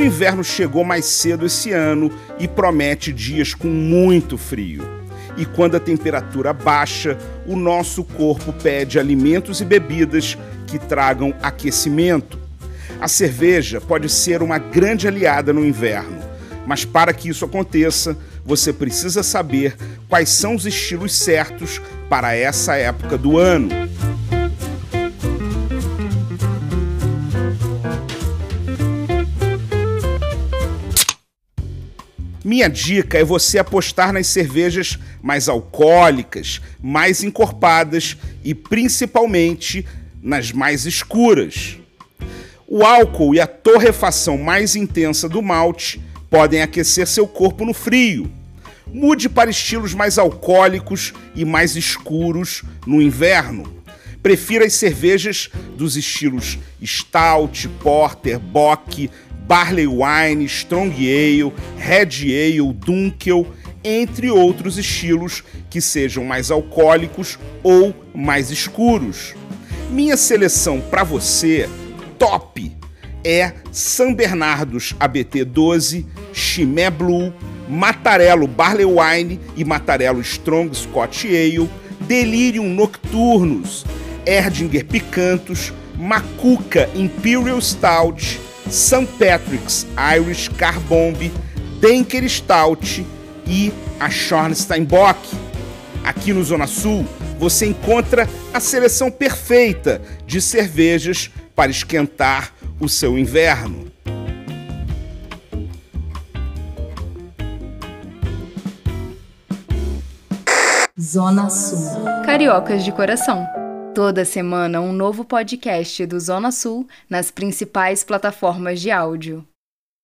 O inverno chegou mais cedo esse ano e promete dias com muito frio. E quando a temperatura baixa, o nosso corpo pede alimentos e bebidas que tragam aquecimento. A cerveja pode ser uma grande aliada no inverno, mas para que isso aconteça, você precisa saber quais são os estilos certos para essa época do ano. Minha dica é você apostar nas cervejas mais alcoólicas, mais encorpadas e principalmente nas mais escuras. O álcool e a torrefação mais intensa do malte podem aquecer seu corpo no frio. Mude para estilos mais alcoólicos e mais escuros no inverno. Prefira as cervejas dos estilos Stout, Porter, Bock, Barley Wine, Strong Ale, Red Ale, Dunkel, entre outros estilos que sejam mais alcoólicos ou mais escuros. Minha seleção para você, top, é San Bernardos ABT 12, Chimé Blue, Matarello Barley Wine e Matarello Strong Scotch Ale, Delirium Nocturnus, Erdinger Picantos, Macuca Imperial Stout, St. Patrick's Irish Car Bomb, Denker Stout e a Schornsteinbock. Aqui no Zona Sul, você encontra a seleção perfeita de cervejas para esquentar o seu inverno. Zona Sul. Cariocas de coração. Toda semana um novo podcast do Zona Sul nas principais plataformas de áudio.